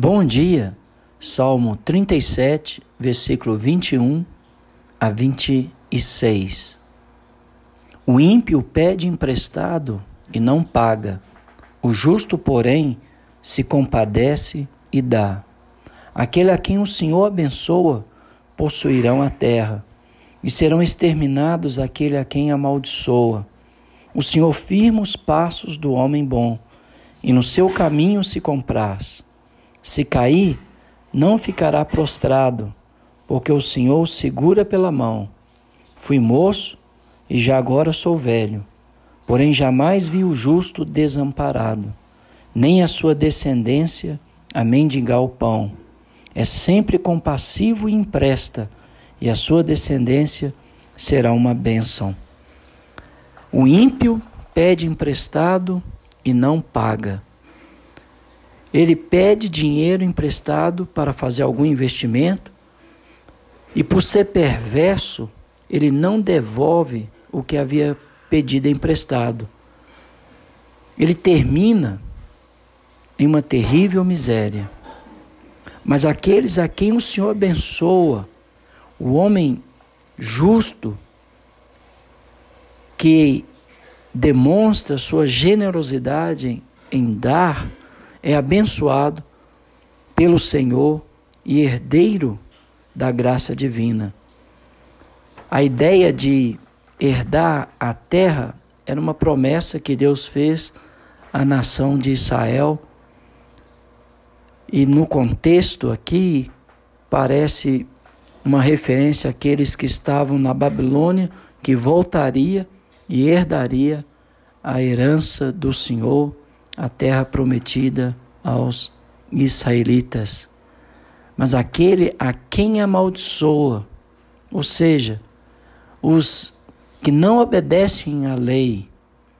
Bom dia, Salmo 37, versículo 21 a 26. O ímpio pede emprestado e não paga, o justo, porém, se compadece e dá. Aquele a quem o Senhor abençoa possuirão a terra, e serão exterminados aquele a quem amaldiçoa. O Senhor firma os passos do homem bom, e no seu caminho se compraz. Se cair, não ficará prostrado, porque o Senhor o segura pela mão. Fui moço e já agora sou velho, porém jamais vi o justo desamparado, nem a sua descendência a mendigar o pão. É sempre compassivo e empresta, e a sua descendência será uma bênção. O ímpio pede emprestado e não paga ele pede dinheiro emprestado para fazer algum investimento e, por ser perverso, ele não devolve o que havia pedido emprestado. Ele termina em uma terrível miséria. Mas aqueles a quem o Senhor abençoa, o homem justo, que demonstra sua generosidade em dar, é abençoado pelo Senhor e herdeiro da graça divina. A ideia de herdar a terra era uma promessa que Deus fez à nação de Israel. E no contexto aqui, parece uma referência àqueles que estavam na Babilônia, que voltaria e herdaria a herança do Senhor a terra prometida aos israelitas. Mas aquele a quem amaldiçoa, ou seja, os que não obedecem à lei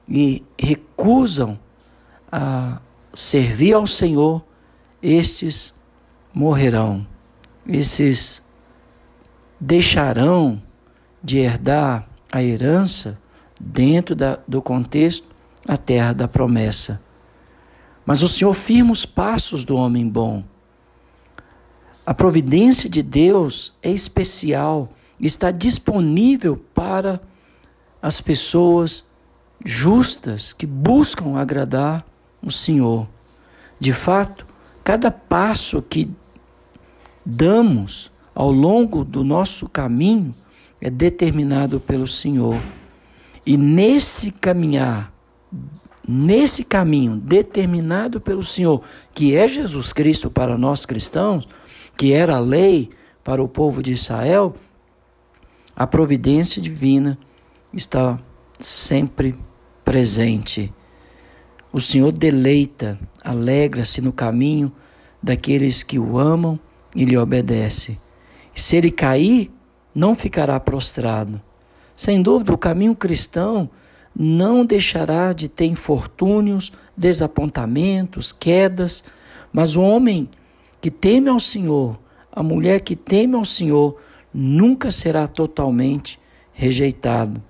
e recusam a servir ao Senhor, estes morrerão, esses deixarão de herdar a herança dentro da, do contexto a terra da promessa. Mas o Senhor firma os passos do homem bom. A providência de Deus é especial, está disponível para as pessoas justas que buscam agradar o Senhor. De fato, cada passo que damos ao longo do nosso caminho é determinado pelo Senhor. E nesse caminhar nesse caminho determinado pelo Senhor, que é Jesus Cristo para nós cristãos, que era a lei para o povo de Israel, a providência divina está sempre presente. O Senhor deleita, alegra-se no caminho daqueles que o amam e lhe obedecem. Se ele cair, não ficará prostrado. Sem dúvida, o caminho cristão não deixará de ter infortúnios, desapontamentos, quedas, mas o homem que teme ao Senhor, a mulher que teme ao Senhor, nunca será totalmente rejeitado.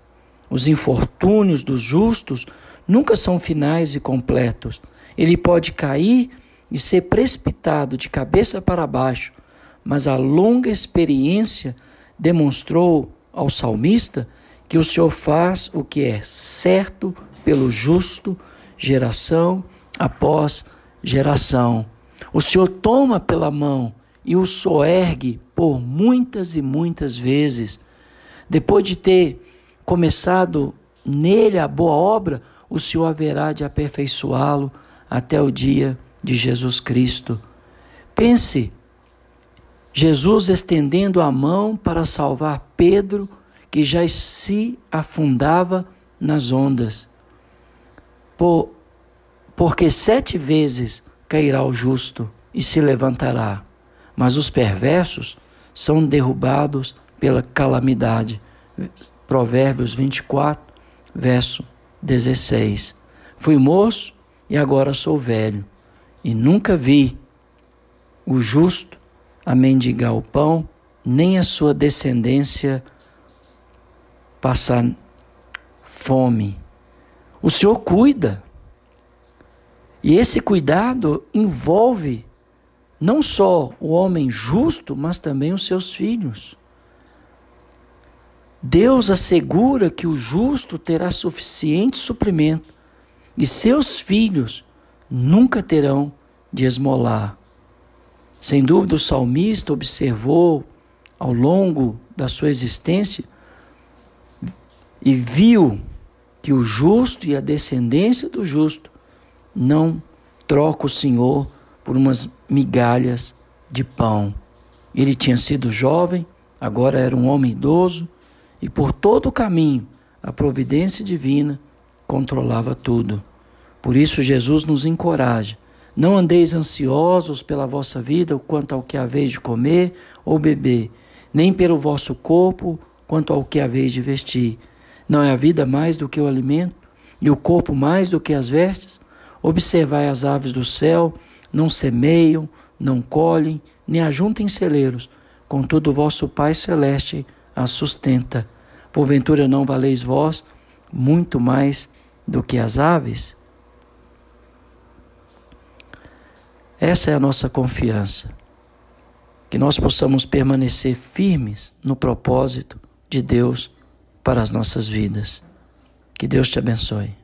Os infortúnios dos justos nunca são finais e completos. Ele pode cair e ser precipitado de cabeça para baixo, mas a longa experiência demonstrou ao salmista que o Senhor faz o que é certo pelo justo, geração após geração. O Senhor toma pela mão e o soergue por muitas e muitas vezes. Depois de ter começado nele a boa obra, o Senhor haverá de aperfeiçoá-lo até o dia de Jesus Cristo. Pense, Jesus estendendo a mão para salvar Pedro que já se afundava nas ondas. Por, porque sete vezes cairá o justo e se levantará, mas os perversos são derrubados pela calamidade. Provérbios 24, verso 16. Fui moço e agora sou velho, e nunca vi o justo a mendigar o pão, nem a sua descendência passar fome. O Senhor cuida. E esse cuidado envolve não só o homem justo, mas também os seus filhos. Deus assegura que o justo terá suficiente suprimento e seus filhos nunca terão de esmolar. Sem dúvida, o salmista observou ao longo da sua existência e viu que o justo e a descendência do justo não troca o Senhor por umas migalhas de pão. Ele tinha sido jovem, agora era um homem idoso, e por todo o caminho a providência divina controlava tudo. Por isso Jesus nos encoraja: não andeis ansiosos pela vossa vida quanto ao que haveis de comer ou beber, nem pelo vosso corpo quanto ao que haveis de vestir. Não é a vida mais do que o alimento, e o corpo mais do que as vestes? Observai as aves do céu, não semeiam, não colhem, nem ajuntem celeiros, contudo vosso Pai Celeste as sustenta. Porventura não valeis vós muito mais do que as aves? Essa é a nossa confiança. Que nós possamos permanecer firmes no propósito de Deus para as nossas vidas. Que Deus te abençoe.